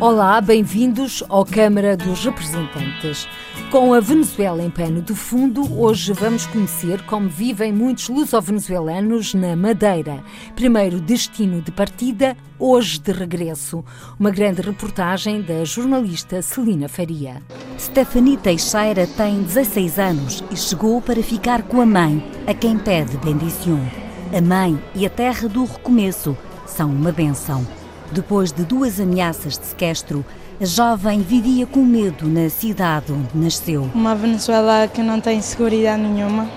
Olá, bem-vindos ao Câmara dos Representantes. Com a Venezuela em pano de fundo, hoje vamos conhecer como vivem muitos luso-venezuelanos na Madeira. Primeiro destino de partida, hoje de regresso. Uma grande reportagem da jornalista Celina Faria. Stephanie Teixeira tem 16 anos e chegou para ficar com a mãe, a quem pede bendição. A mãe e a terra do recomeço são uma benção. Depois de duas ameaças de sequestro, a jovem vivia com medo na cidade onde nasceu. Uma Venezuela que não tem segurança nenhuma,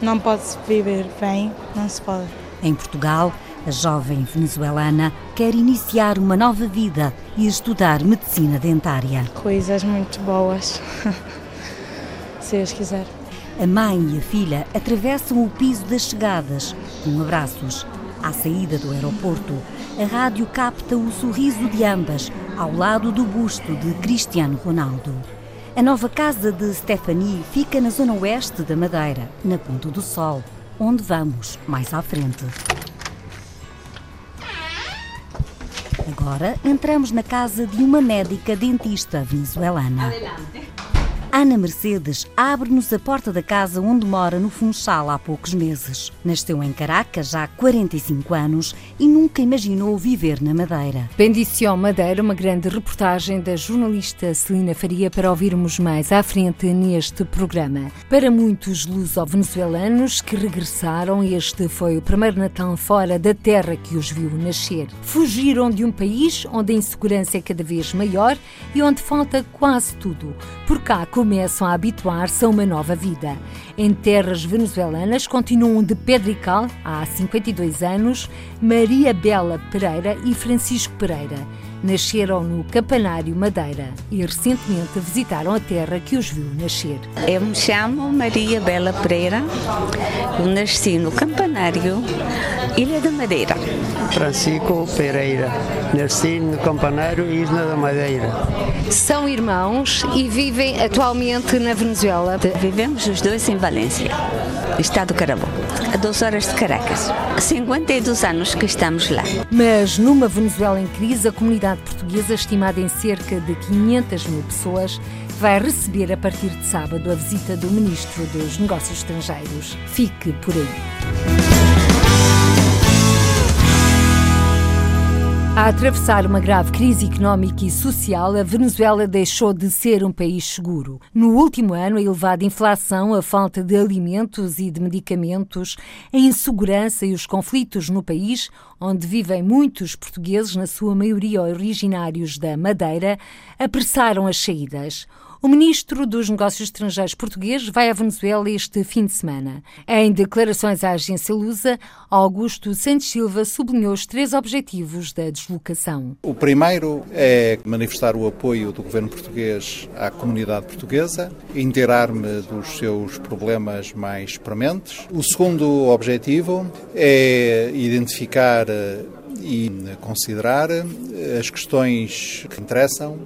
não pode viver bem, não se pode. Em Portugal, a jovem venezuelana quer iniciar uma nova vida e estudar medicina dentária. Coisas muito boas, se Deus quiser. A mãe e a filha atravessam o piso das chegadas com abraços. À saída do aeroporto, a rádio capta o sorriso de ambas ao lado do busto de Cristiano Ronaldo. A nova casa de Stephanie fica na zona oeste da Madeira, na Ponta do Sol, onde vamos mais à frente. Agora entramos na casa de uma médica dentista venezuelana. Ana Mercedes abre-nos a porta da casa onde mora no Funchal há poucos meses. Nasceu em Caracas há 45 anos e nunca imaginou viver na Madeira. Bendição Madeira, uma grande reportagem da jornalista Celina Faria para ouvirmos mais à frente neste programa. Para muitos luso-venezuelanos que regressaram, este foi o primeiro Natal fora da terra que os viu nascer. Fugiram de um país onde a insegurança é cada vez maior e onde falta quase tudo. Por cá, começam a habituar-se a uma nova vida. Em terras venezuelanas continuam de pedra e cal, há 52 anos, Maria Bela Pereira e Francisco Pereira. Nasceram no Campanário Madeira e recentemente visitaram a terra que os viu nascer. Eu me chamo Maria Bela Pereira, eu nasci no Campanário, Ilha da Madeira. Francisco Pereira, nasci no Campanário, Ilha da Madeira. São irmãos e vivem atualmente na Venezuela. Vivemos os dois em Valência, Estado Carabobo, a duas horas de Caracas. 52 anos que estamos lá. Mas numa Venezuela em crise, a comunidade portuguesa, estimada em cerca de 500 mil pessoas, vai receber a partir de sábado a visita do Ministro dos Negócios Estrangeiros. Fique por aí. A atravessar uma grave crise económica e social, a Venezuela deixou de ser um país seguro. No último ano, a elevada inflação, a falta de alimentos e de medicamentos, a insegurança e os conflitos no país, onde vivem muitos portugueses, na sua maioria originários da Madeira, apressaram as saídas. O ministro dos Negócios Estrangeiros português vai à Venezuela este fim de semana. Em declarações à agência Lusa, Augusto Santos Silva sublinhou os três objetivos da deslocação. O primeiro é manifestar o apoio do governo português à comunidade portuguesa, inteirar-me dos seus problemas mais prementes. O segundo objetivo é identificar e considerar as questões que interessam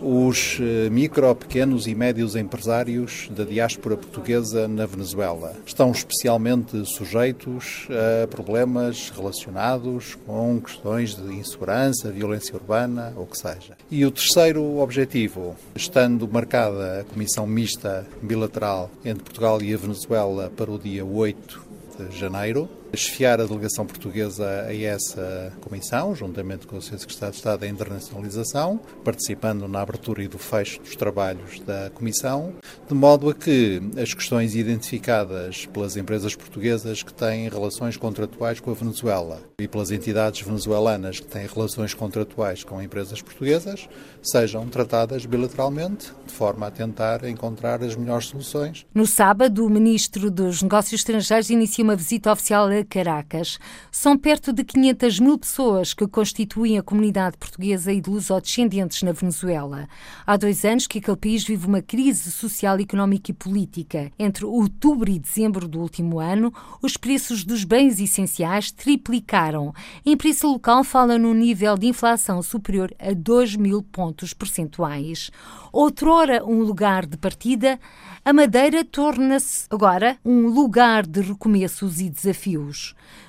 os micro, pequenos e médios empresários da diáspora portuguesa na Venezuela. Estão especialmente sujeitos a problemas relacionados com questões de insegurança, violência urbana, ou que seja. E o terceiro objetivo, estando marcada a comissão mista bilateral entre Portugal e a Venezuela para o dia 8 de janeiro, chefiar a delegação portuguesa a essa comissão, juntamente com o Sr. Secretário de Estado da Internacionalização, participando na abertura e do fecho dos trabalhos da comissão, de modo a que as questões identificadas pelas empresas portuguesas que têm relações contratuais com a Venezuela e pelas entidades venezuelanas que têm relações contratuais com empresas portuguesas sejam tratadas bilateralmente, de forma a tentar encontrar as melhores soluções. No sábado, o Ministro dos Negócios Estrangeiros inicia uma visita oficial a Caracas. São perto de 500 mil pessoas que constituem a comunidade portuguesa e de lusodescendentes na Venezuela. Há dois anos que aquele país vive uma crise social, económica e política. Entre outubro e dezembro do último ano, os preços dos bens essenciais triplicaram. A imprensa local fala num nível de inflação superior a 2 mil pontos percentuais. Outrora um lugar de partida, a Madeira torna-se agora um lugar de recomeços e desafios.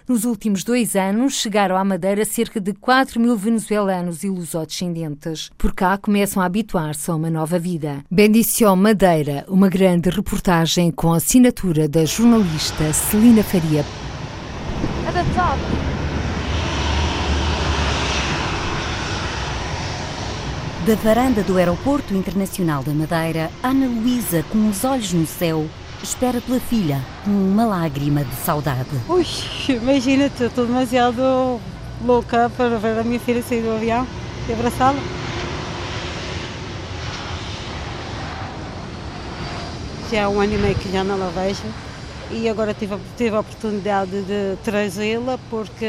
Nos últimos dois anos, chegaram à Madeira cerca de 4 mil venezuelanos e lusodescendentes. Por cá começam a habituar-se a uma nova vida. Bendição Madeira, uma grande reportagem com a assinatura da jornalista Celina Faria. Da varanda do Aeroporto Internacional da Madeira, Ana Luísa, com os olhos no céu, espera pela filha, com uma lágrima de saudade. Ui, imagina-te, estou demasiado louca para ver a minha filha sair do avião e abraçá-la. Já há um ano e meio que já não a vejo e agora tive, tive a oportunidade de trazê-la porque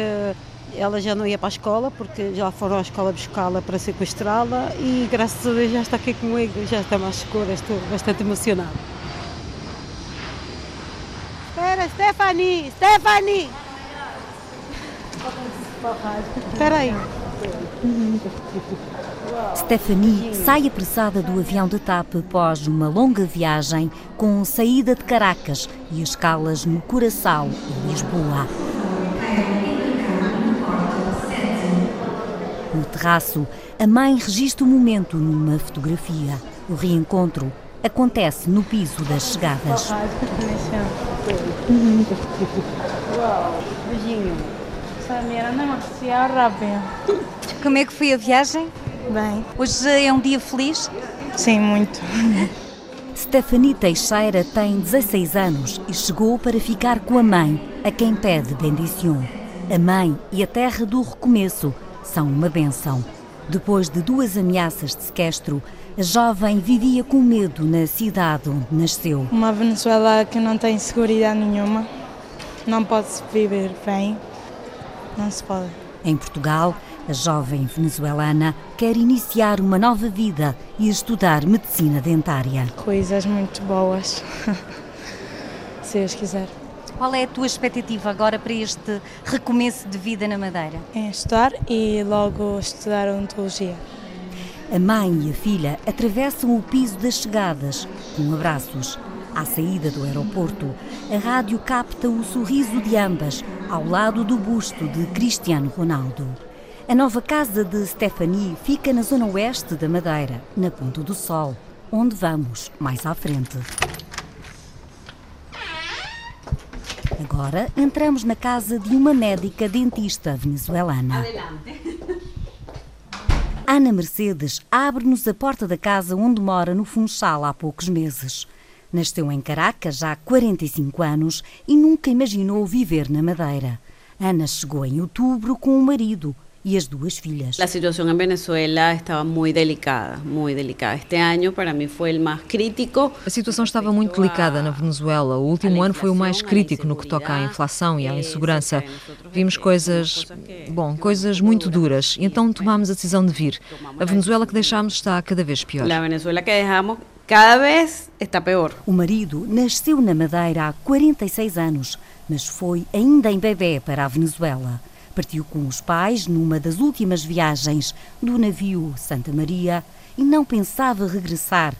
ela já não ia para a escola, porque já foram à escola buscá-la para sequestrá-la e graças a Deus já está aqui comigo, já está mais segura, estou bastante emocionada. Espera, Stephanie! Stephanie! Espera aí. Stephanie sai apressada do avião de TAP após uma longa viagem com saída de Caracas e escalas no Curaçao e Lisboa. No terraço, a mãe registra o momento numa fotografia. O reencontro acontece no piso das chegadas. Beijinho. É. Como é que foi a viagem? Bem, Hoje é um dia feliz? sim, muito. Stephanie Teixeira tem 16 anos e chegou para ficar com a mãe, a quem pede bendição. A mãe e a terra do recomeço são uma benção. Depois de duas ameaças de sequestro, a jovem vivia com medo na cidade onde nasceu. Uma Venezuela que não tem segurança nenhuma, não pode-se viver bem, não se pode. Em Portugal, a jovem venezuelana quer iniciar uma nova vida e estudar medicina dentária. Coisas muito boas, se Deus quiser. Qual é a tua expectativa agora para este recomeço de vida na Madeira? Em estudar e logo estudar odontologia. A mãe e a filha atravessam o piso das chegadas com abraços. À saída do aeroporto, a rádio capta o sorriso de ambas ao lado do busto de Cristiano Ronaldo. A nova casa de Stephanie fica na zona oeste da Madeira, na Ponta do Sol, onde vamos mais à frente. Agora entramos na casa de uma médica dentista venezuelana. Ana Mercedes abre-nos a porta da casa onde mora no Funchal há poucos meses. Nasceu em Caracas há 45 anos e nunca imaginou viver na Madeira. Ana chegou em outubro com o marido e as duas filhas. La situación en Venezuela estaba muy delicada, muy delicada. Este año para mí fue el más crítico. A situação estava muito delicada na Venezuela. O último ano foi o mais crítico no que toca à inflação e à insegurança. Vimos coisas, bom, coisas muito duras e então tomámos a decisão de vir. A Venezuela que deixámos está cada vez pior. La Venezuela que dejamos cada vez está peor. O marido nasceu na Madeira há 46 anos, mas foi ainda em bebê para a Venezuela. Partiu com os pais numa das últimas viagens do navio Santa Maria e não pensava regressar.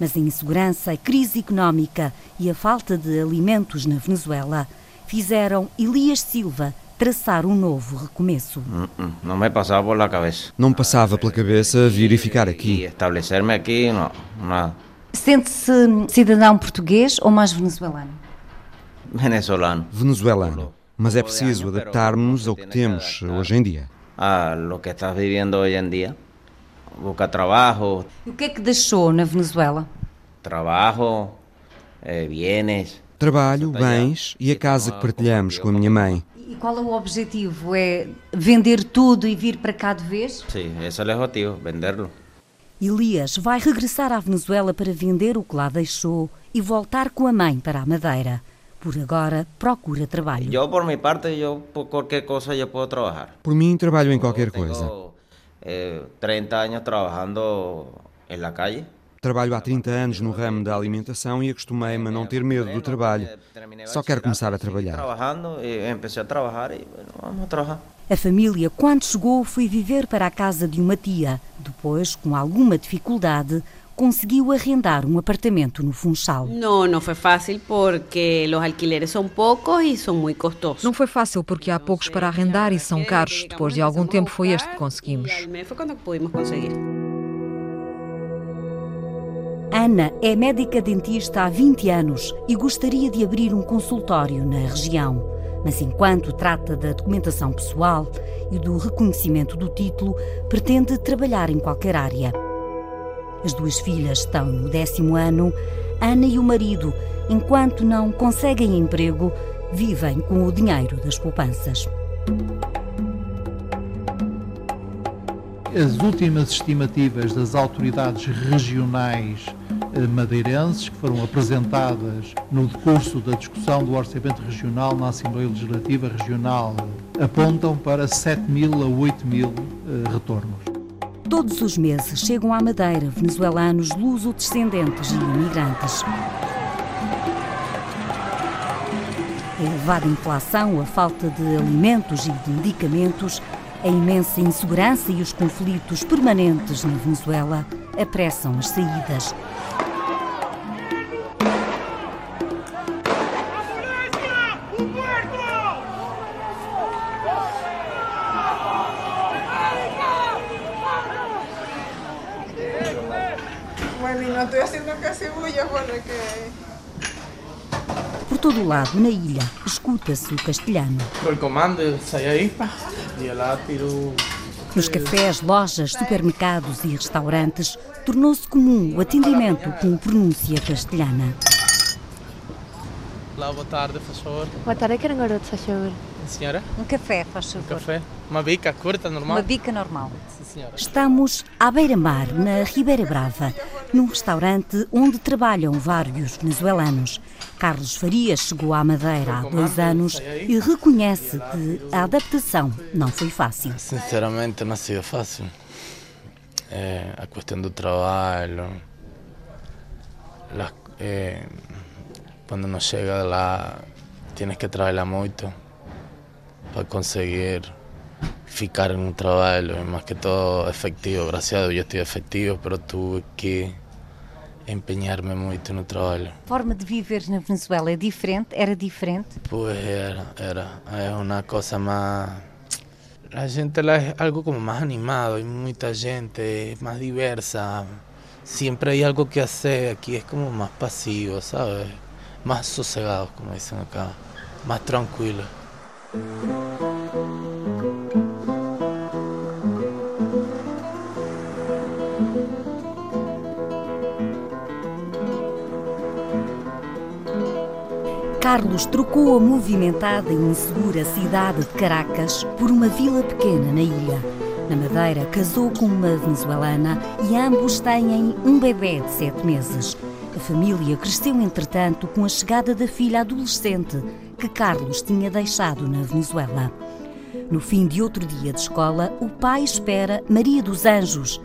Mas a insegurança, a crise económica e a falta de alimentos na Venezuela fizeram Elias Silva traçar um novo recomeço. Não me passava por la cabeça. Não me passava pela cabeça vir e ficar aqui. estabelecer-me aqui, não, nada. Sente-se cidadão português ou mais venezuelano? Venezolano. Venezuelano. Mas é preciso adaptarmos ao que temos hoje em dia. A lo que estás viviendo hoy en día. Busca trabajo, E o que é que deixou na Venezuela? trabajo, eh, bienes. Trabalho, bens e a casa que partilhamos com a minha mãe. E qual é o objetivo? É vender tudo e vir para cá de vez? Sí, ese es el objetivo, venderlo. Elias vai regressar à Venezuela para vender o que lá deixou e voltar com a mãe para a Madeira. Por agora, procura trabalho. Yo por mi parte, yo por cualquier cosa yo puedo trabajar. Por mim, trabalho em qualquer Tengo, coisa. eh, 30 años trabajando en la calle. Trabalho há 30 anos no ramo da alimentação e acostumei-me a não ter medo do trabalho. Só quero começar a trabalhar. Trabajando, y empecé a trabajar y bueno, vamos a trabajar. A família, quando chegou, foi viver para a casa de uma tia. Depois, com alguma dificuldade, conseguiu arrendar um apartamento no Funchal. Não, não foi fácil porque os alquileres são poucos e são muito custosos. Não foi fácil porque há poucos para arrendar e são caros. Depois de algum tempo foi este que conseguimos. Foi quando pudimos conseguir. Ana é médica dentista há 20 anos e gostaria de abrir um consultório na região. Mas enquanto trata da documentação pessoal e do reconhecimento do título, pretende trabalhar em qualquer área. As duas filhas estão no décimo ano. Ana e o marido, enquanto não conseguem emprego, vivem com o dinheiro das poupanças. As últimas estimativas das autoridades regionais eh, madeirenses, que foram apresentadas no decurso da discussão do Orçamento Regional na Assembleia Legislativa Regional, apontam para 7 mil a 8 mil eh, retornos. Todos os meses chegam à Madeira venezuelanos luso-descendentes e imigrantes. A elevada inflação, a falta de alimentos e de medicamentos, a imensa insegurança e os conflitos permanentes na Venezuela apressam as saídas. Por todo o lado, na ilha, escuta-se o castelhano. O comando sai aí, e lá tiro nos cafés, lojas, supermercados e restaurantes, tornou-se comum o atendimento com pronúncia castelhana. Olá, boa tarde, faz favor. Boa tarde, quero um garoto, faz favor. Senhora? Um café, faz favor. Um café? Uma bica curta, normal? Uma bica normal. Sim, senhora. Estamos à beira-mar, na Ribeira Brava, num restaurante onde trabalham vários venezuelanos. Carlos Farias chegou à Madeira há dois anos e reconhece que a adaptação não foi fácil. Sinceramente, não sido fácil. É, a questão do trabalho, é, quando não chega lá, tienes que trabalhar muito para conseguir ficar en un trabajo, más que todo efectivo. Gracias a Dios yo estoy efectivo, pero tuve que empenhar-me muito no trabalho. Forma de viver na Venezuela é diferente? Era diferente? Pues era, era. É uma coisa mais. A gente lá é algo como mais animado, hay muita gente, más diversa. Siempre hay algo que hacer. Aquí es como más pasivo, ¿sabes? Más sosegado, como dicen acá. Más tranquilo. Carlos trocou a movimentada e insegura cidade de Caracas por uma vila pequena na ilha. Na Madeira, casou com uma venezuelana e ambos têm um bebê de sete meses. A família cresceu, entretanto, com a chegada da filha adolescente que Carlos tinha deixado na Venezuela. No fim de outro dia de escola, o pai espera Maria dos Anjos.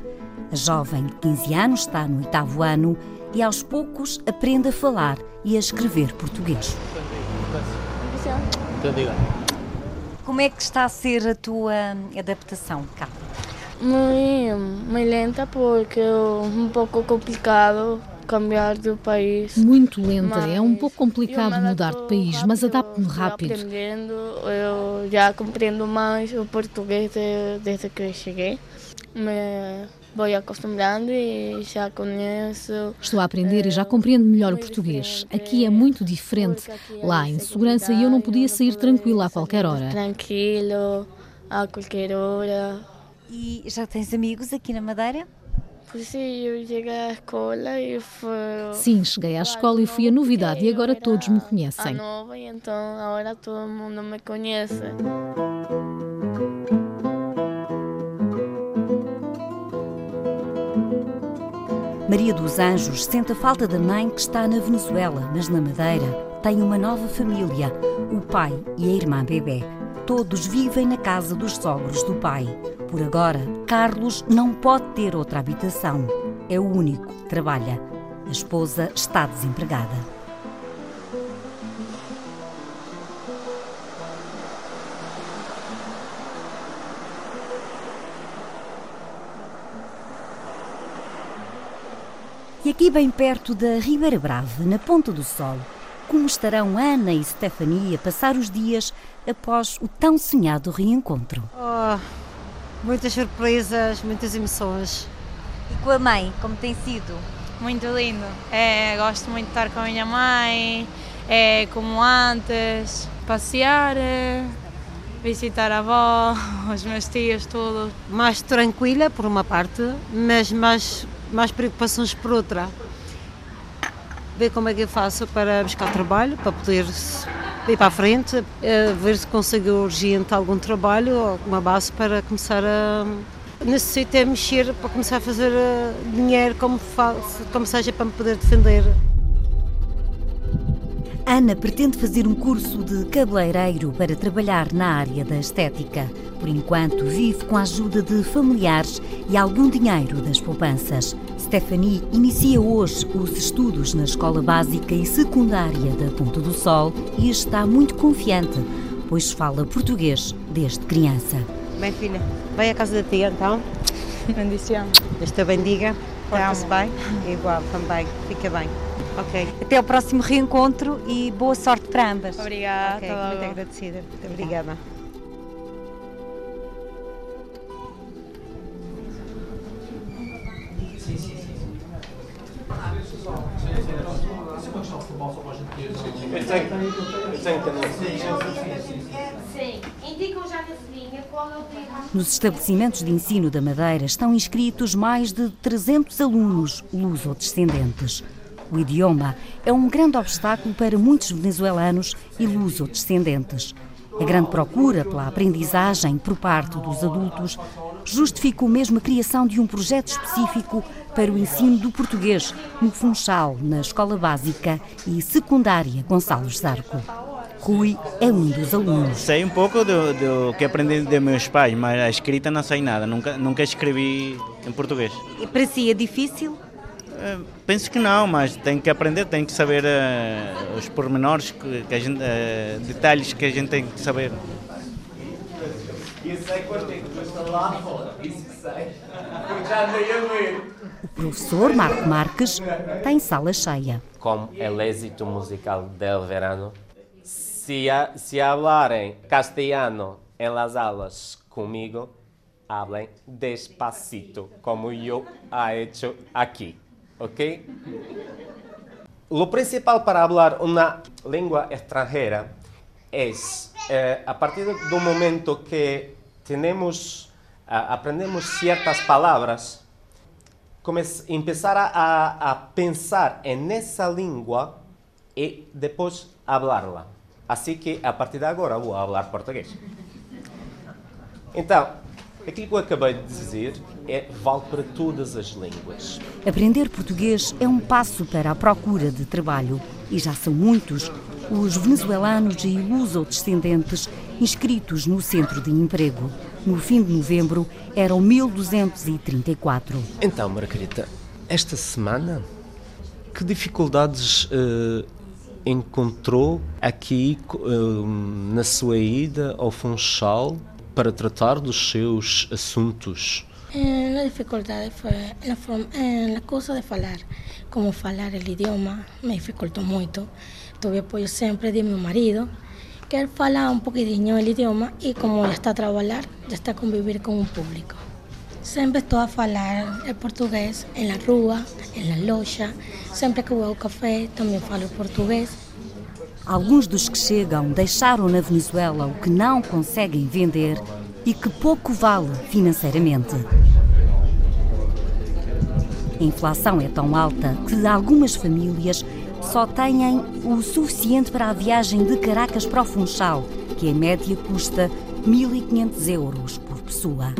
A jovem de 15 anos está no oitavo ano e aos poucos aprende a falar e a escrever português. Como é que está a ser a tua adaptação, cá? Muito, muito lenta porque é um pouco complicado cambiar de país. Muito lenta, é um pouco complicado mudar de país, mas adapto-me rápido. Aprendendo, eu já compreendo mais o português desde que cheguei. Me vou acostumando e já conheço. Estou a aprender e já compreendo melhor o português. Aqui é muito diferente. Lá há insegurança e eu não podia sair tranquila a qualquer hora. Tranquilo, a qualquer hora. E já tens amigos aqui na Madeira? Sim, eu cheguei à escola e foi. Sim, cheguei à escola e fui a novidade e agora todos me conhecem. A nova, então agora todo mundo me conhece. Maria dos Anjos sente a falta da mãe que está na Venezuela, mas na Madeira tem uma nova família, o pai e a irmã bebê. Todos vivem na casa dos sogros do pai. Por agora, Carlos não pode ter outra habitação. É o único que trabalha. A esposa está desempregada. Aqui bem perto da Ribeira Brava, na Ponta do Sol, como estarão Ana e Stefania a passar os dias após o tão sonhado reencontro? Oh, muitas surpresas, muitas emoções. E com a mãe, como tem sido? Muito lindo. É, gosto muito de estar com a minha mãe, é como antes, passear, é, visitar a avó, os meus tios, tudo. Mais tranquila por uma parte, mas mais, mais preocupações por outra. Ver como é que eu faço para buscar trabalho, para poder ir para a frente, eh, ver se consigo urgente algum trabalho, alguma base para começar a. Necessito é mexer para começar a fazer eh, dinheiro como, como seja para me poder defender. Ana pretende fazer um curso de cabeleireiro para trabalhar na área da estética. Por enquanto, vive com a ajuda de familiares e algum dinheiro das poupanças. Stephanie inicia hoje os estudos na escola básica e secundária da Ponta do Sol e está muito confiante, pois fala português desde criança. Bem, filha, vai à casa da tia então. Bendição. Deus te bendiga. Porta-se bem? Igual, também. Fica bem. Ok. Até ao próximo reencontro e boa sorte para ambas. Obrigada. Okay, muito agradecida. Muito obrigada. Nos estabelecimentos de ensino da Madeira estão inscritos mais de 300 alunos luso-descendentes. O idioma é um grande obstáculo para muitos venezuelanos e luso-descendentes. A grande procura pela aprendizagem por parte dos adultos justificou mesmo a criação de um projeto específico para o ensino do português no Funchal, na Escola Básica e Secundária Gonçalves Zarco. Rui é um dos alunos. Sei um pouco do, do que aprendi de meus pais, mas a escrita não sei nada, nunca, nunca escrevi em português. E para si é difícil? Uh, penso que não, mas tem que aprender, tem que saber uh, os pormenores, que, que a gente, uh, detalhes que a gente tem que saber. Isso sei que estar lá fora, isso que sei. Eu já andei a ver. O professor Marco Marques tem sala cheia. Como é o êxito musical del verano, se, a, se hablarem castelhano em las aulas comigo, hablen despacito, como eu ha hecho aqui, ¿ok? Lo principal para hablar una lengua extranjera es, eh, a partir do momento que tenemos, uh, aprendemos ciertas palabras, empezar a, a pensar en esa lengua y después hablarla. Assim que, a partir de agora, vou falar português. Então, aquilo que eu acabei de dizer é vale para todas as línguas. Aprender português é um passo para a procura de trabalho e já são muitos os venezuelanos e luso-descendentes inscritos no centro de emprego. No fim de novembro eram 1234. Então, Margarita, esta semana, que dificuldades uh, encontrou aqui uh, na sua ida ao Funchal para tratar dos seus assuntos? Eh, a dificuldade foi na, forma, na coisa de falar. Como falar o idioma me dificultou muito. Tive apoio sempre de meu marido, que ele fala um pouquinho o idioma e como já está a trabalhar, já está a conviver com o público. Sempre estou a falar o português na rua, na loja, sempre que vou ao café também falo português. Alguns dos que chegam deixaram na Venezuela o que não conseguem vender e que pouco vale financeiramente. A inflação é tão alta que algumas famílias só têm o suficiente para a viagem de Caracas para o Funchal, que em média custa 1.500 euros por pessoa.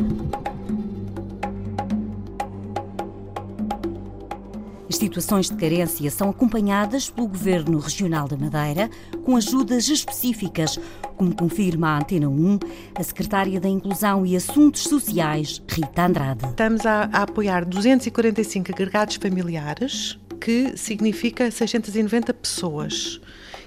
As situações de carência são acompanhadas pelo Governo Regional da Madeira com ajudas específicas, como confirma a Antena 1 a Secretária da Inclusão e Assuntos Sociais, Rita Andrade. Estamos a, a apoiar 245 agregados familiares, que significa 690 pessoas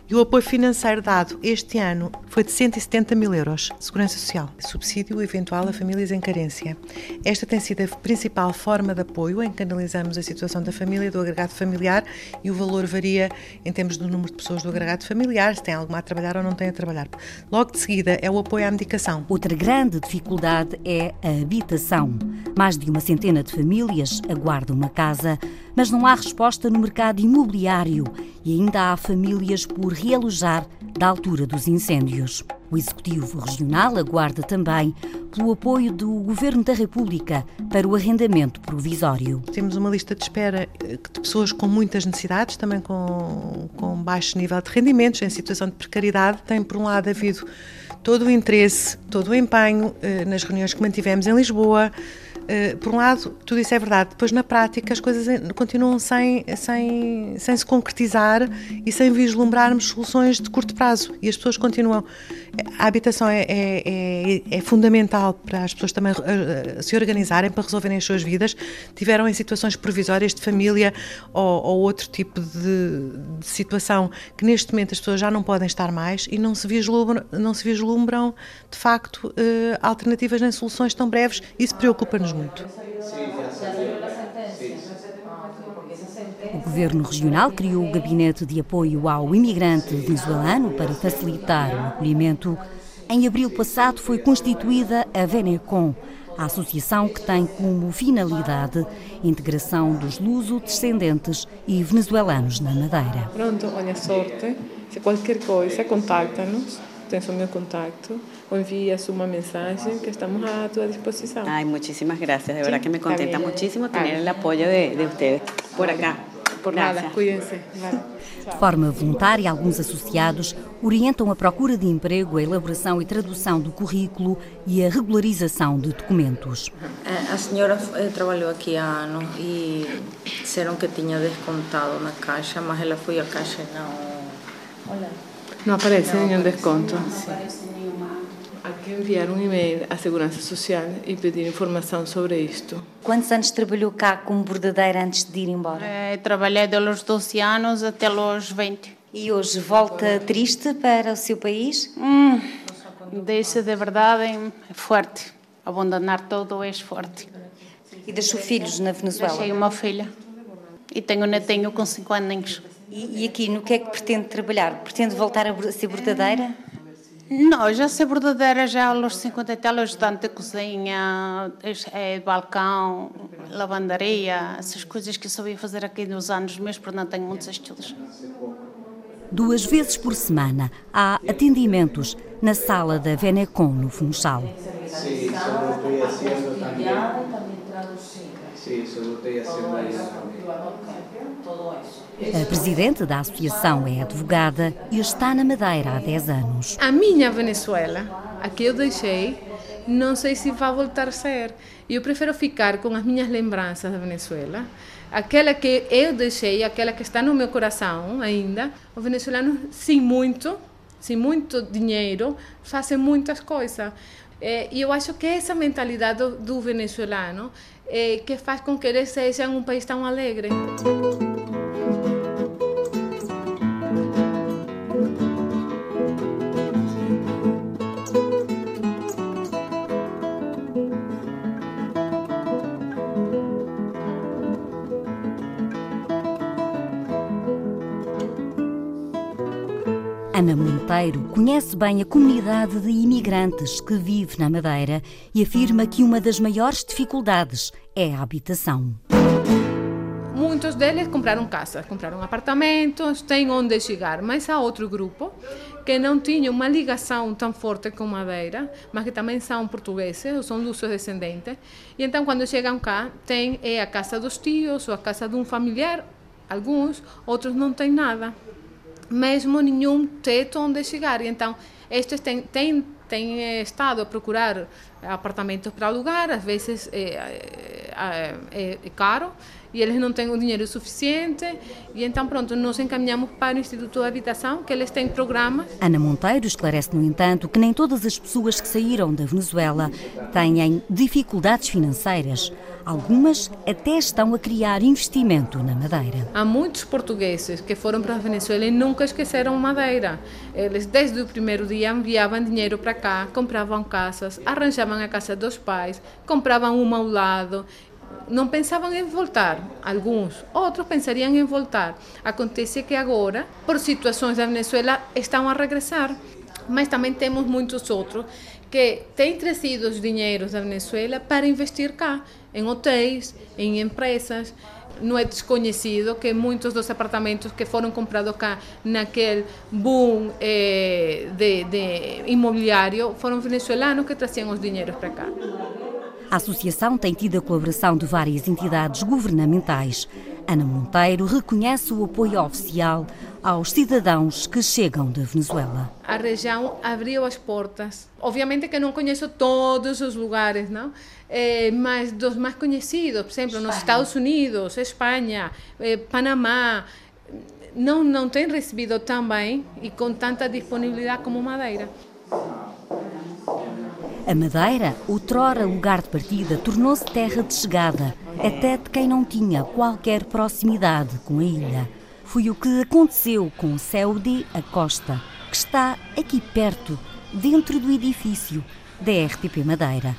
E o apoio financeiro dado este ano foi de 170 mil euros. Segurança Social, subsídio eventual a famílias em carência. Esta tem sido a principal forma de apoio em que analisamos a situação da família, do agregado familiar e o valor varia em termos do número de pessoas do agregado familiar, se tem alguma a trabalhar ou não tem a trabalhar. Logo de seguida é o apoio à medicação. Outra grande dificuldade é a habitação. Mais de uma centena de famílias aguardam uma casa, mas não há resposta no mercado imobiliário e ainda há famílias por realojar da altura dos incêndios. O Executivo Regional aguarda também pelo apoio do Governo da República para o arrendamento provisório. Temos uma lista de espera eh, de pessoas com muitas necessidades, também com, com baixo nível de rendimentos, em situação de precariedade. Tem, por um lado, havido todo o interesse, todo o empenho eh, nas reuniões que mantivemos em Lisboa, Uh, por um lado, tudo isso é verdade, depois na prática as coisas continuam sem, sem, sem se concretizar e sem vislumbrarmos soluções de curto prazo e as pessoas continuam. A habitação é, é, é, é fundamental para as pessoas também uh, se organizarem para resolverem as suas vidas. Tiveram em situações provisórias de família ou, ou outro tipo de, de, situação que neste momento as pessoas já não podem estar mais e não se vislumbram, não se vislumbram de facto uh, alternativas nem soluções tão breves. Isso preocupa-nos muito. O Governo Regional criou o Gabinete de Apoio ao Imigrante Venezuelano para facilitar o acolhimento. Em abril passado foi constituída a Venecom, a associação que tem como finalidade a integração dos luso-descendentes e venezuelanos na Madeira. Pronto, olha sorte. Se qualquer coisa, contacta-nos. Tens o meu contacto o envías uma mensagem que estamos a tua disposição. Ai, muchísimas gracias. De verdad que me contenta muchísimo tener el apoyo de, de ustedes por acá. Por nada, cuídense. De forma voluntária, alguns associados orientam a procura de emprego, a elaboração e tradução do currículo e a regularização de documentos. A senhora eh, trabalhou aqui há anos e disseram que tinha descontado na caixa, mas ela foi à caixa e não. Olha. Não aparece não nenhum desconto. Sim. Que enviar um e-mail à Segurança Social e pedir informação sobre isto. Quantos anos trabalhou cá como bordadeira antes de ir embora? É, trabalhei dos 12 anos até os 20. E hoje volta triste para o seu país? Hum, deixa de verdade forte. Abandonar todo é forte. E deixou filhos na Venezuela? Deixei uma filha. E tenho um netinho com 5 anos. E, e aqui, no que é que pretende trabalhar? Pretende voltar a ser bordadeira? Não, já sei verdadeira já aos 50 e tal, ajudante de cozinha, é, balcão, lavandaria, essas coisas que eu sabia fazer aqui nos anos meus, porque não tenho muitos estudos. Duas vezes por semana há atendimentos na sala da Venecon, no Funchal. Sim, só estou haciendo também. Sim, só estou haciendo a presidente da associação é advogada e está na Madeira há 10 anos. A minha Venezuela, a que eu deixei, não sei se vai voltar a ser. Eu prefiro ficar com as minhas lembranças da Venezuela, aquela que eu deixei, aquela que está no meu coração ainda. Os venezuelanos, sem muito, sem muito dinheiro, fazem muitas coisas. É, e eu acho que essa mentalidade do, do venezuelano é que faz com que eles sejam um país tão alegre. Ana Monteiro conhece bem a comunidade de imigrantes que vive na Madeira e afirma que uma das maiores dificuldades é a habitação. Muitos deles compraram casa, compraram apartamentos, têm onde chegar, mas há outro grupo que não tinha uma ligação tão forte com Madeira, mas que também são portugueses, ou são lusos descendentes. E então, quando chegam cá, tem é a casa dos tios ou a casa de um familiar, alguns, outros não têm nada mesmo nenhum teto onde chegar. E então, estes têm, têm, têm estado a procurar apartamentos para alugar, às vezes é, é, é, é, caro e eles não têm o dinheiro suficiente e então pronto, nós encaminhamos para o Instituto de Habitação, que eles têm programas. Ana Monteiro esclarece, no entanto, que nem todas as pessoas que saíram da Venezuela têm dificuldades financeiras. Algumas até estão a criar investimento na Madeira. Há muitos portugueses que foram para a Venezuela e nunca esqueceram Madeira. Eles, desde o primeiro dia, enviavam dinheiro para cá, compravam casas, arranjavam a casa dos pais, compravam uma ao lado não pensavam em voltar, alguns, outros pensariam em voltar. Acontece que agora, por situações da Venezuela, estão a regressar, mas também temos muitos outros que têm trazido os dinheiros da Venezuela para investir cá, em hotéis, em empresas. Não é desconhecido que muitos dos apartamentos que foram comprados cá naquele boom eh, de, de imobiliário foram venezuelanos que traziam os dinheiros para cá. A associação tem tido a colaboração de várias entidades governamentais. Ana Monteiro reconhece o apoio oficial aos cidadãos que chegam da Venezuela. A região abriu as portas. Obviamente que não conheço todos os lugares, não? É, mas dos mais conhecidos, por exemplo, Espanha. nos Estados Unidos, Espanha, é, Panamá, não, não tem recebido tão bem e com tanta disponibilidade como Madeira. A Madeira, outrora lugar de partida, tornou-se terra de chegada, até de quem não tinha qualquer proximidade com a ilha. Foi o que aconteceu com Saudi Acosta, que está aqui perto, dentro do edifício da RTP Madeira.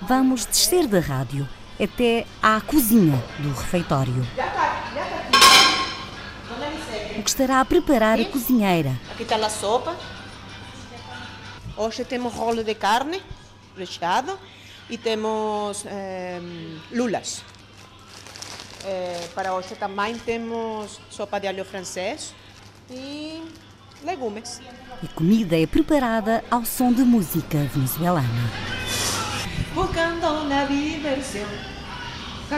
Vamos descer da rádio até à cozinha do refeitório. O que estará a preparar a cozinheira? Aqui está a sopa. Hoje temos rolo de carne recheado e temos eh, lulas. Eh, para hoje também temos sopa de alho francês e legumes. A comida é preparada ao som de música venezuelana. Buscando la diversión.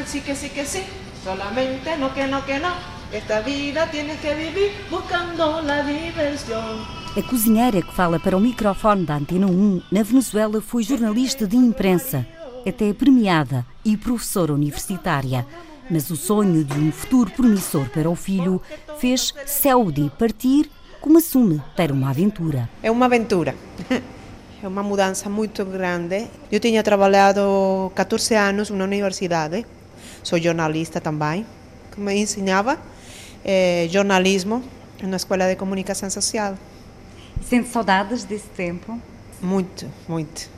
Sí que sí que sí, solamente no que no que no. Esta vida tienes que vivir buscando la diversión. A cozinheira que fala para o microfone da Antena 1 na Venezuela foi jornalista de imprensa, até premiada e professora universitária. Mas o sonho de um futuro promissor para o filho fez Saudi partir como assume ter uma aventura. É uma aventura. É uma mudança muito grande. Eu tinha trabalhado 14 anos na universidade, sou jornalista também, me ensinava eh, jornalismo na Escola de Comunicação Social. Sente saudades desse tempo? Muito, muito.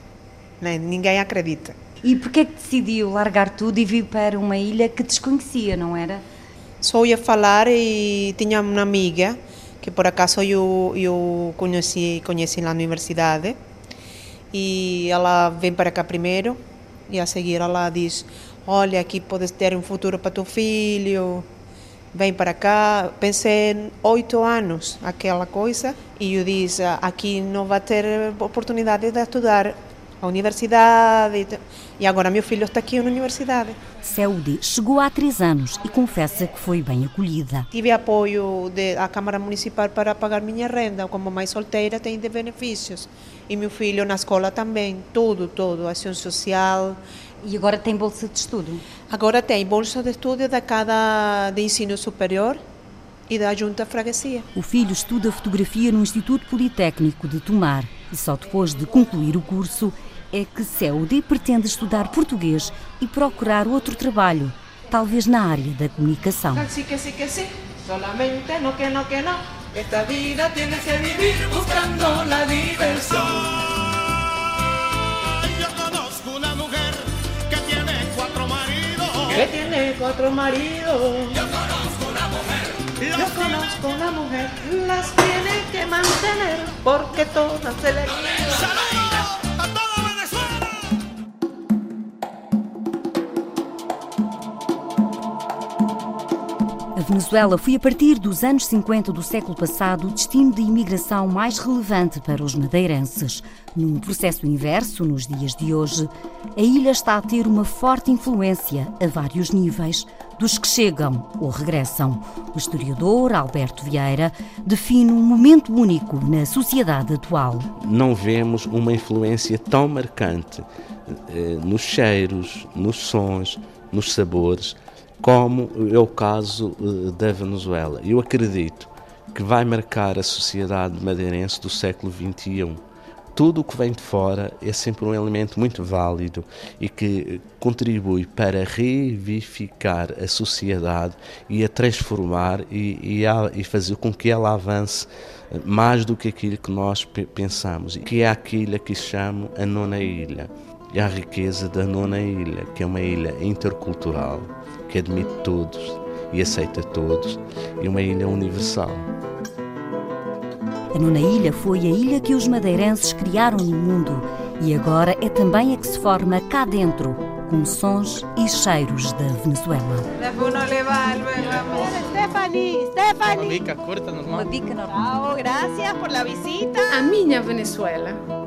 Ninguém acredita. E por que decidiu largar tudo e vir para uma ilha que desconhecia, não era? Só ia falar e tinha uma amiga que por acaso eu, eu conheci, conheci na universidade e ela vem para cá primeiro e a seguir ela diz olha aqui podes ter um futuro para teu filho vem para cá pensei oito anos aquela coisa e eu disse aqui não vai ter oportunidade de estudar a universidade e agora meu filho está aqui na universidade. Saúde chegou há três anos e confessa que foi bem acolhida. Tive apoio da Câmara Municipal para pagar minha renda, como mãe solteira tem de benefícios. E meu filho na escola também, tudo, tudo, ação social. E agora tem bolsa de estudo? Agora tem bolsa de estudo da cada de ensino superior e da Junta Freguesia. O filho estuda fotografia no Instituto Politécnico de Tomar e só depois de concluir o curso é que Saudi pretende estudar português e procurar outro trabalho, talvez na área da comunicação. Sí que sí que sí, solamente no que no que no. Esta vida tienes que vivir buscando la diversión. Que tiene cuatro maridos. Yo conozco una mujer. Yo conozco una mujer, las tiene que mantener porque todas se le Venezuela foi a partir dos anos 50 do século passado o destino de imigração mais relevante para os madeirenses. Num processo inverso, nos dias de hoje, a ilha está a ter uma forte influência a vários níveis dos que chegam ou regressam. O historiador Alberto Vieira define um momento único na sociedade atual. Não vemos uma influência tão marcante eh, nos cheiros, nos sons, nos sabores, como é o caso eh, da Venezuela. Eu acredito que vai marcar a sociedade madeirense do século XXI tudo o que vem de fora é sempre um elemento muito válido e que contribui para revivificar a sociedade e a transformar e, e, a, e fazer com que ela avance mais do que aquilo que nós pensamos, que é aquilo que chamo a nona ilha. E a riqueza da nona ilha, que é uma ilha intercultural, que admite todos e aceita todos, e uma ilha universal. A nona ilha foi a ilha que os madeirenses criaram no mundo e agora é também a que se forma cá dentro, com sons e cheiros da Venezuela. Stephanie, Stephanie. Uma bica curta, normal. Uma bica normal. Oh, gracias por la visita. A minha Venezuela.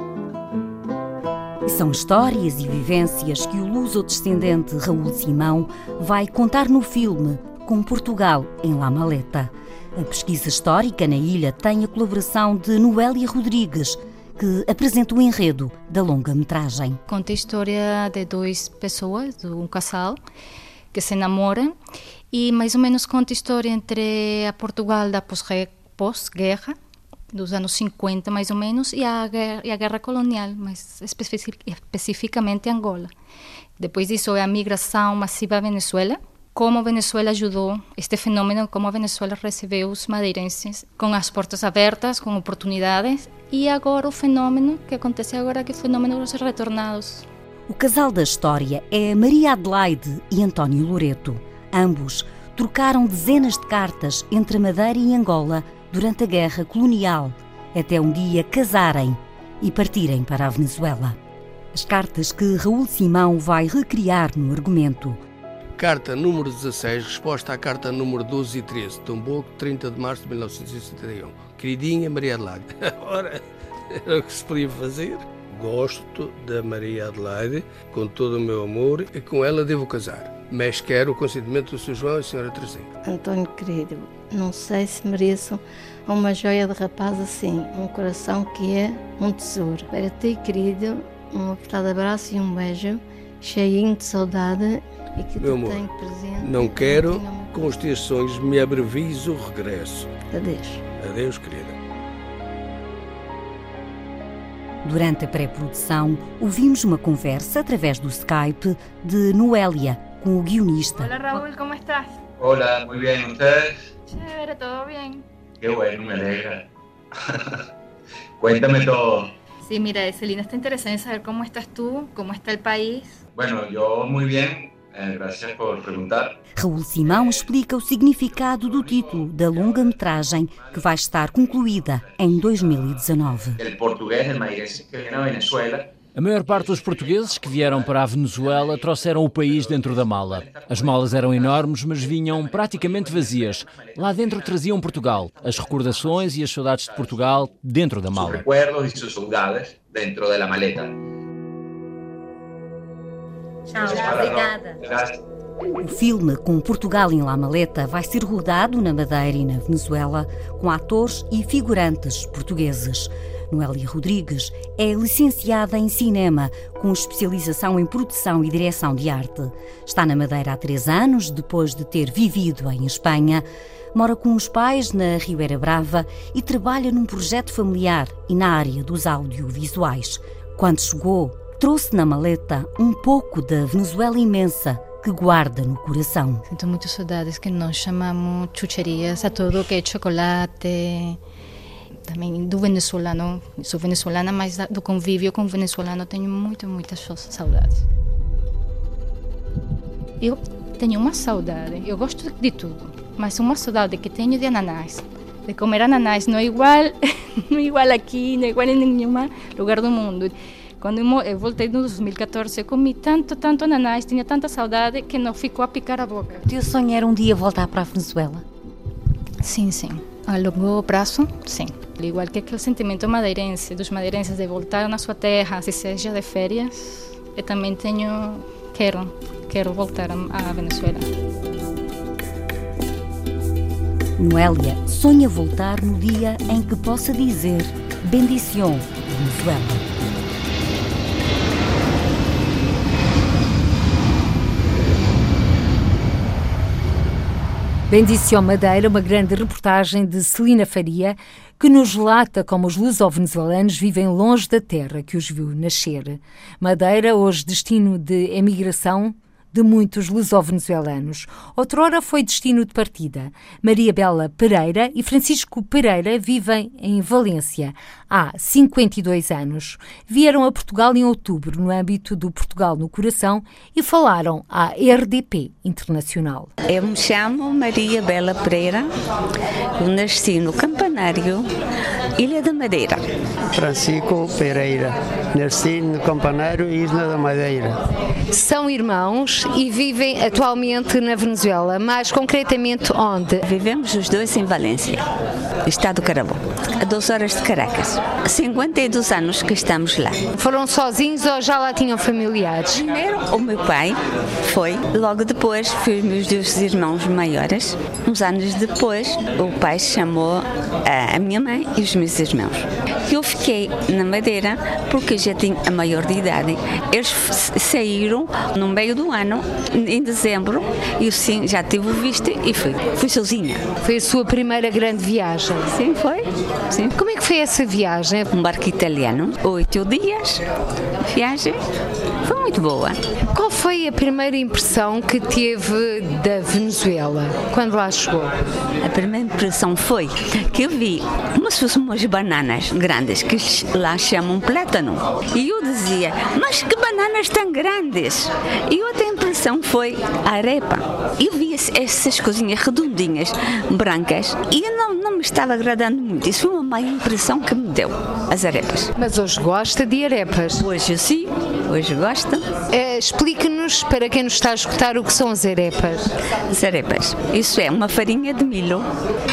São histórias e vivências que o luso-descendente Raul Simão vai contar no filme Com Portugal em La Maleta. A pesquisa histórica na ilha tem a colaboração de Noélia Rodrigues, que apresenta o enredo da longa-metragem. Conta a história de duas pessoas, de um casal, que se namoram e mais ou menos conta a história entre a Portugal da pós-guerra, dos anos 50 mais ou menos, e a guerra, e a guerra colonial, mais especificamente Angola. Depois disso é a migração massiva à Venezuela, como a Venezuela ajudou este fenômeno, como a Venezuela recebeu os madeirenses com as portas abertas, com oportunidades, e agora o fenômeno que acontece agora, que é o fenômeno dos retornados. O casal da história é Maria Adelaide e António Loreto. Ambos trocaram dezenas de cartas entre Madeira e Angola durante a guerra colonial, até um dia casarem e partirem para a Venezuela. As cartas que Raul Simão vai recriar no argumento Carta número 16, resposta à carta número 12 e 13, Tomboco, 30 de março de 1971. Queridinha Maria Adelaide. Ora, era o que se podia fazer. Gosto da Maria Adelaide com todo o meu amor e com ela devo casar. Mas quero o consentimento do Sr. João e da Sra. Terezinha. António querido, não sei se mereço uma joia de rapaz assim, um coração que é um tesouro. Para ti, querido, um apertado abraço e um beijo, cheinho de saudade e que Meu te amor, tenho presente. Não quero com os teus sonhos me abrevies o regresso. Adeus. Adeus, querida. Durante a pré-produção, ouvimos uma conversa através do Skype de Noélia com o guionista. Hola Raúl, ¿cómo estás? Hola, muy bien, ¿ustedes? Chévere, todo bien. Qué bueno, me alegra. Cuéntame todo. Sí, mira, Celina está interesada en saber cómo estás tú, cómo está el país. Bueno, yo muy bien, eh, gracias por preguntar. Raul Simão explica o significado do título da longa-metragem que vai estar concluída em 2019. El portugués, el mairense que viene a Venezuela, A maior parte dos portugueses que vieram para a Venezuela trouxeram o país dentro da mala. As malas eram enormes, mas vinham praticamente vazias. Lá dentro traziam Portugal, as recordações e as saudades de Portugal dentro da mala. dentro de la maleta. Tchau, obrigada. O filme com Portugal em La Maleta vai ser rodado na Madeira e na Venezuela com atores e figurantes portugueses. Noélia Rodrigues é licenciada em cinema, com especialização em produção e direção de arte. Está na Madeira há três anos, depois de ter vivido em Espanha. Mora com os pais na Ribeira Brava e trabalha num projeto familiar e na área dos audiovisuais. Quando chegou, trouxe na maleta um pouco da Venezuela imensa que guarda no coração. Sinto muitas saudades que nós chamamos chucherias a tudo que é chocolate. Também do venezuelano, sou venezuelana, mas do convívio com o venezuelano tenho muito, muitas saudades. Eu tenho uma saudade, eu gosto de tudo, mas uma saudade que tenho de ananás, de comer ananás, não é igual, não é igual aqui, não é igual em nenhum lugar do mundo. Quando eu voltei no 2014, eu comi tanto, tanto ananás, tinha tanta saudade que não ficou a picar a boca. O teu sonho era um dia voltar para a Venezuela? Sim, sim. A longo prazo, sim. Igual que aquele sentimento madeirense, dos madeirenses de voltar na sua terra, se seja de férias, eu também tenho, quero, quero voltar à Venezuela. Noélia sonha voltar no dia em que possa dizer bendición Venezuela. Bendição Madeira, uma grande reportagem de Celina Faria, que nos relata como os luso-venezuelanos vivem longe da terra que os viu nascer. Madeira, hoje destino de emigração, de muitos luso-venezuelanos. Outrora foi destino de partida. Maria Bela Pereira e Francisco Pereira vivem em Valência há 52 anos. Vieram a Portugal em outubro, no âmbito do Portugal no Coração, e falaram à RDP Internacional. Eu me chamo Maria Bela Pereira, eu nasci no Campanário, Ilha da Madeira. Francisco Pereira, nasci no Campanário, Ilha da Madeira. São irmãos e vivem atualmente na Venezuela, mais concretamente onde? Vivemos os dois em Valência, Estado Carabobo, a duas horas de Caracas. 52 anos que estamos lá. Foram sozinhos ou já lá tinham familiares? Primeiro o meu pai foi, logo depois fui meus dois irmãos maiores. Uns anos depois o pai chamou a minha mãe e os meus irmãos. Eu fiquei na Madeira porque já tinha a maior de idade. Eles saíram no meio do ano, em dezembro, e eu sim, já tive o visto e fui. Fui sozinha. Foi a sua primeira grande viagem? Sim, foi. Sim. Como é que foi essa viagem? Um barco italiano, oito dias, viagem. Foi muito boa. Qual foi a primeira impressão que teve da Venezuela quando lá chegou? A primeira impressão foi que eu vi como se fossem umas bananas grandes que lá chamam plátano. E eu dizia, mas que bananas tão grandes! E outra impressão foi a arepa. Eu vi essas coisinhas redondinhas, brancas, e não, não me estava agradando muito. Isso foi uma má impressão que me deu, as arepas. Mas hoje gosta de arepas? Hoje sim, hoje gosta. É, Explique-nos, para quem nos está a escutar, o que são as arepas. As arepas, isso é uma farinha de milho,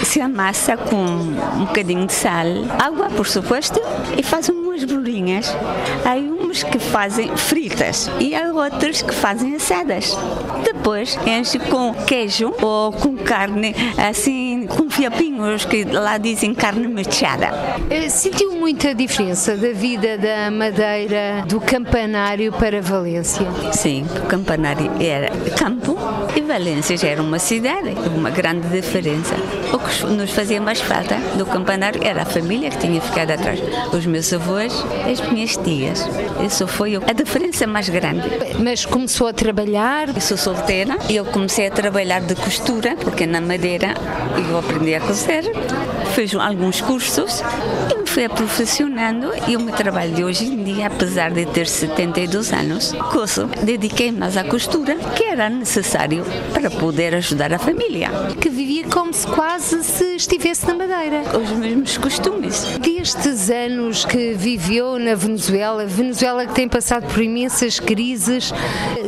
se amassa com um bocadinho de sal, água, por suposto, e faz umas bolinhas. Há uns que fazem fritas e há outros que fazem Depois enche com queijo ou com carne, assim, com fiapinhos, que lá dizem carne machada. Sentiu muita diferença da vida da Madeira, do campanário para Valência? Sim, o campanário era campo e Valência já era uma cidade, uma grande diferença. O que nos fazia mais falta do campanário era a família que tinha ficado atrás, os meus avós, as minhas tias. Isso foi a diferença mais grande. Mas começou a trabalhar? Eu sou solteira e eu comecei a trabalhar de costura, porque na Madeira eu aprendi a cozer, fiz alguns cursos e me fui aperfeiçoando e o meu trabalho de hoje em dia, apesar de ter 72 anos, coço, dediquei mais à costura, que era necessário para poder ajudar a família. Que vivia como se quase se estivesse na Madeira. Os mesmos costumes. Destes anos que viveu na Venezuela, Venezuela que tem passado por imensas crises,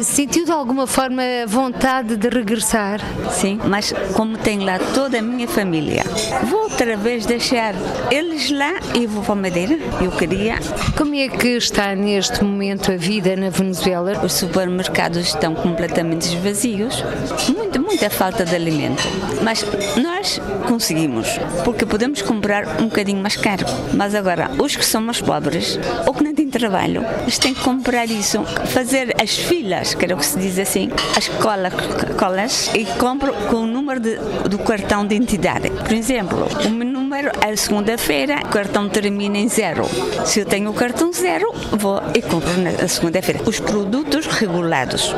sentiu de alguma forma vontade de regressar? Sim, mas como tem lá toda a minha família, vou outra vez deixar eles lá e vou para Madeira. Eu queria. Como é que está neste momento a vida na Venezuela? Os supermercados estão completamente vazios, muita, muita falta de alimento. Mas nós conseguimos, porque podemos comprar um bocadinho mais caro. Mas agora, os que são mais pobres, ou que não têm trabalho, eles têm que comprar isso, fazer as filas, que era o que se diz assim, as colas, colas e compram com o número de, do cartão de identidade. Por exemplo, o número é segunda-feira, o cartão termina em zero. Se eu tenho o cartão zero, vou e compro na segunda-feira. Os produtos regulados,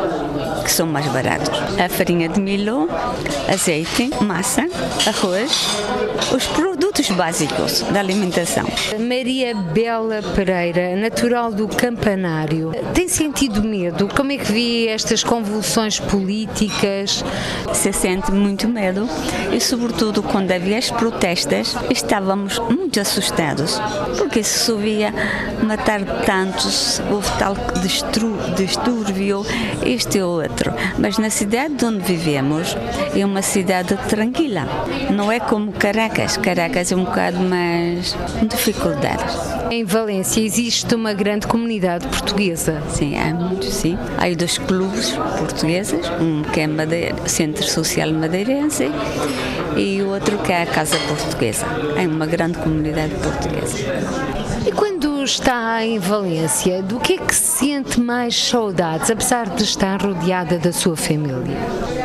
que são mais baratos. A farinha de milho, azeite, massa, arroz, os produtos básicos da alimentação. Maria Bela Pereira, natural do Campanário, tem sentido medo? Como é que vê estas convulsões políticas? Se sente muito medo e, sobretudo, quando havia as protestas, estávamos muito assustados, porque se ouvia matar tantos, houve tal distúrbio, este e outro. Mas na cidade onde vivemos é uma cidade tranquila, não é como Caracas. Caracas é um bocado mais dificuldades. Em Valência existe uma grande comunidade portuguesa. Sim, há muitos, sim. Há dois clubes portugueses, um que é Madeira, Centro Social Madeirense e o outro que é a Casa Portuguesa. É uma grande comunidade portuguesa. E quando Quando está em Valência, do que é que sente mais saudades, apesar de estar rodeada da sua família?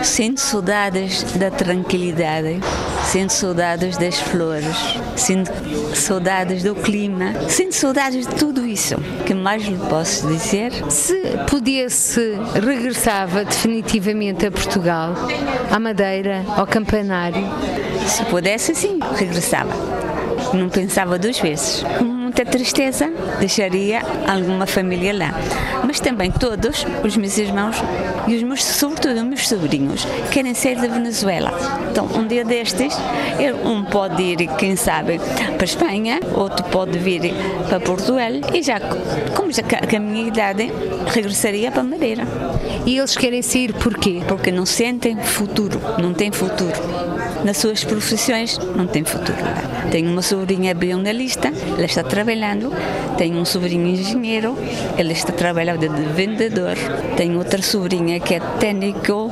Sinto saudades da tranquilidade, sinto saudades das flores, sinto saudades do clima, sinto saudades de tudo isso. O que mais lhe posso dizer? Se pudesse, regressava definitivamente a Portugal, à Madeira, ao Campanário? Se pudesse, sim, regressava. Não pensava duas vezes muita tristeza, deixaria alguma família lá. Mas também todos os meus irmãos e os meus, sobretudo os meus sobrinhos, querem sair da Venezuela. Então, um dia destes, um pode ir, quem sabe, para a Espanha, outro pode vir para Portugal e já, como já com a minha idade, regressaria para Madeira. E eles querem sair porquê? Porque não sentem futuro, não têm futuro. Nas suas profissões, não têm futuro. Tenho uma sobrinha bionalista, ela está trabalhando. Tenho um sobrinho engenheiro, ele está trabalhando de vendedor. Tenho outra sobrinha que é técnico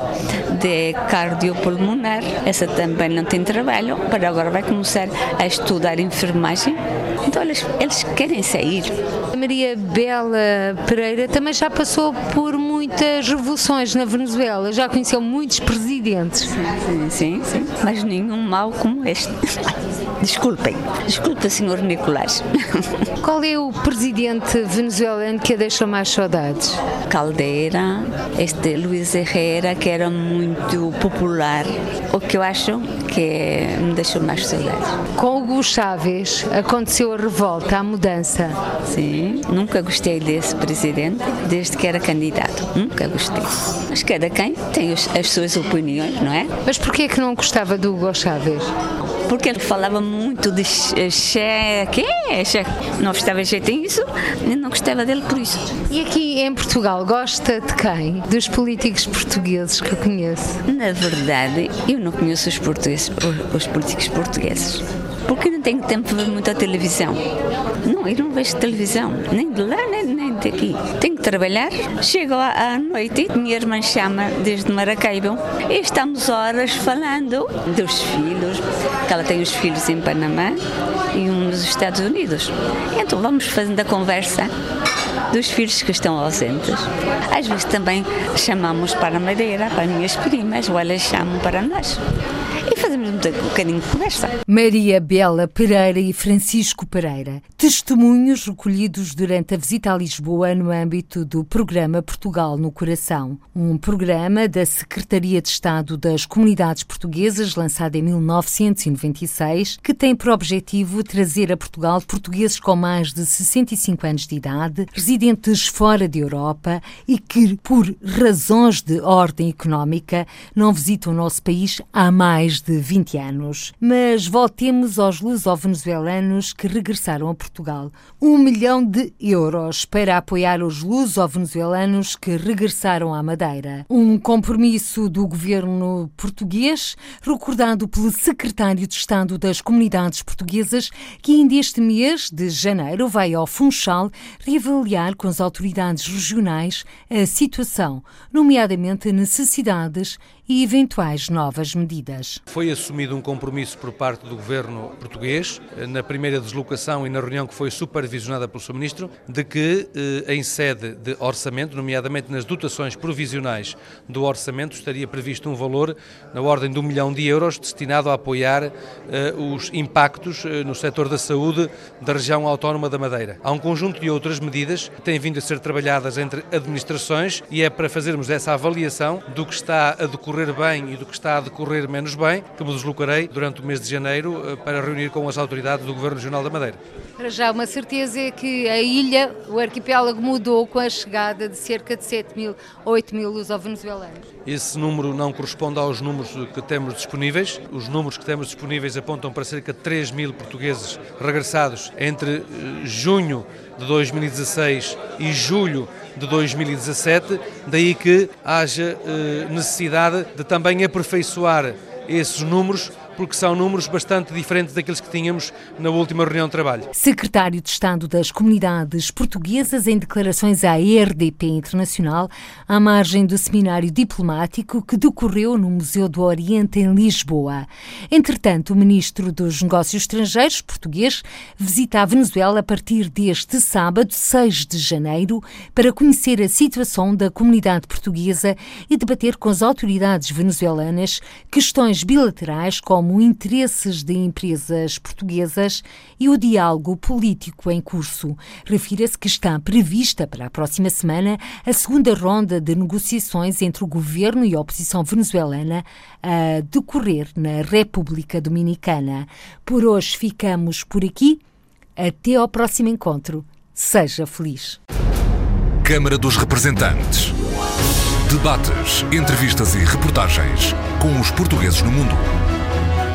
de cardiopulmonar, essa também não tem trabalho, para agora vai começar a estudar enfermagem. Então eles, eles querem sair. A Maria Bela Pereira também já passou por muitas revoluções na Venezuela, já conheceu muitos presidentes. Sim, sim, sim. mas nenhum mal como este. Desculpem, desculpa, senhor Nicolás. Qual é o presidente venezuelano que a deixou mais saudades? Caldeira, este Luiz Herrera, que era muito popular. O que eu acho que me deixou mais saudades. Com Hugo Chávez aconteceu a revolta, a mudança. Sim, nunca gostei desse presidente, desde que era candidato. Nunca gostei. Mas cada quem tem as suas opiniões, não é? Mas porquê é que não gostava do Hugo Chávez? Porque ele falava muito de cheque, cheque. Não gostava de jeito isso, nem não gostava dele por isso. E aqui em Portugal, gosta de quem? Dos políticos portugueses que conhece? Na verdade, eu não conheço os, portugueses, os políticos portugueses porque não tenho tempo para ver muita televisão. Não, eu não vejo televisão, nem de lá, nem, nem daqui. Tenho que trabalhar, chego à noite, minha irmã chama desde Maracaibo e estamos horas falando dos filhos, que ela tem os filhos em Panamá e um nos Estados Unidos. Então vamos fazendo a conversa dos filhos que estão ausentes. Às vezes também chamamos para a Madeira, para minhas primas, ou elas chamam para nós e fazemos um bocadinho de conversa. Maria Bela Pereira e Francisco Pereira, testemunhos recolhidos durante a visita a Lisboa no âmbito do programa Portugal no Coração, um programa da Secretaria de Estado das Comunidades Portuguesas, lançado em 1996, que tem por objetivo trazer a Portugal portugueses com mais de 65 anos de idade, residentes fora da Europa e que, por razões de ordem económica, não visitam o nosso país há mais mais de 20 anos. Mas voltemos aos luso-venezuelanos que regressaram a Portugal. Um milhão de euros para apoiar os luso-venezuelanos que regressaram à Madeira. Um compromisso do governo português, recordado pelo secretário de Estado das Comunidades Portuguesas, que ainda este mês de janeiro vai ao Funchal reavaliar com as autoridades regionais a situação, nomeadamente necessidades e eventuais novas medidas. Foi assumido um compromisso por parte do governo português, na primeira deslocação e na reunião que foi supervisionada pelo Sr. Ministro, de que eh, em sede de orçamento, nomeadamente nas dotações provisionais do orçamento, estaria previsto um valor na ordem de um milhão de euros destinado a apoiar eh, os impactos eh, no setor da saúde da região autónoma da Madeira. Há um conjunto de outras medidas que têm vindo a ser trabalhadas entre administrações e é para fazermos essa avaliação do que está a decorrer decorrer bem e do que está a decorrer menos bem, que me deslocarei durante o mês de janeiro eh, para reunir com as autoridades do Governo Regional da Madeira. Para já, uma certeza é que a ilha, o arquipélago, mudou com a chegada de cerca de 7 mil ou 8 mil luso-venezuelanos. Esse número não corresponde aos números que temos disponíveis. Os números que temos disponíveis apontam para cerca de 3 mil portugueses regressados entre eh, junho de 2016 e julho de 2017, daí que haja eh, necessidade de também aperfeiçoar esses números porque são números bastante diferentes daqueles que tínhamos na última reunião de trabalho. Secretário de Estado das Comunidades Portuguesas, em declarações à RDP Internacional, à margem do seminário diplomático que decorreu no Museu do Oriente, em Lisboa. Entretanto, o Ministro dos Negócios Estrangeiros português visita a Venezuela a partir deste sábado, 6 de janeiro, para conhecer a situação da comunidade portuguesa e debater com as autoridades venezuelanas questões bilaterais como interesses de empresas portuguesas e o diálogo político em curso. Refira-se que está prevista para a próxima semana a segunda ronda de negociações entre o governo e a oposição venezuelana a decorrer na República Dominicana. Por hoje ficamos por aqui. Até ao próximo encontro. Seja feliz. Câmara dos Representantes. Debates, entrevistas e reportagens com os portugueses no mundo.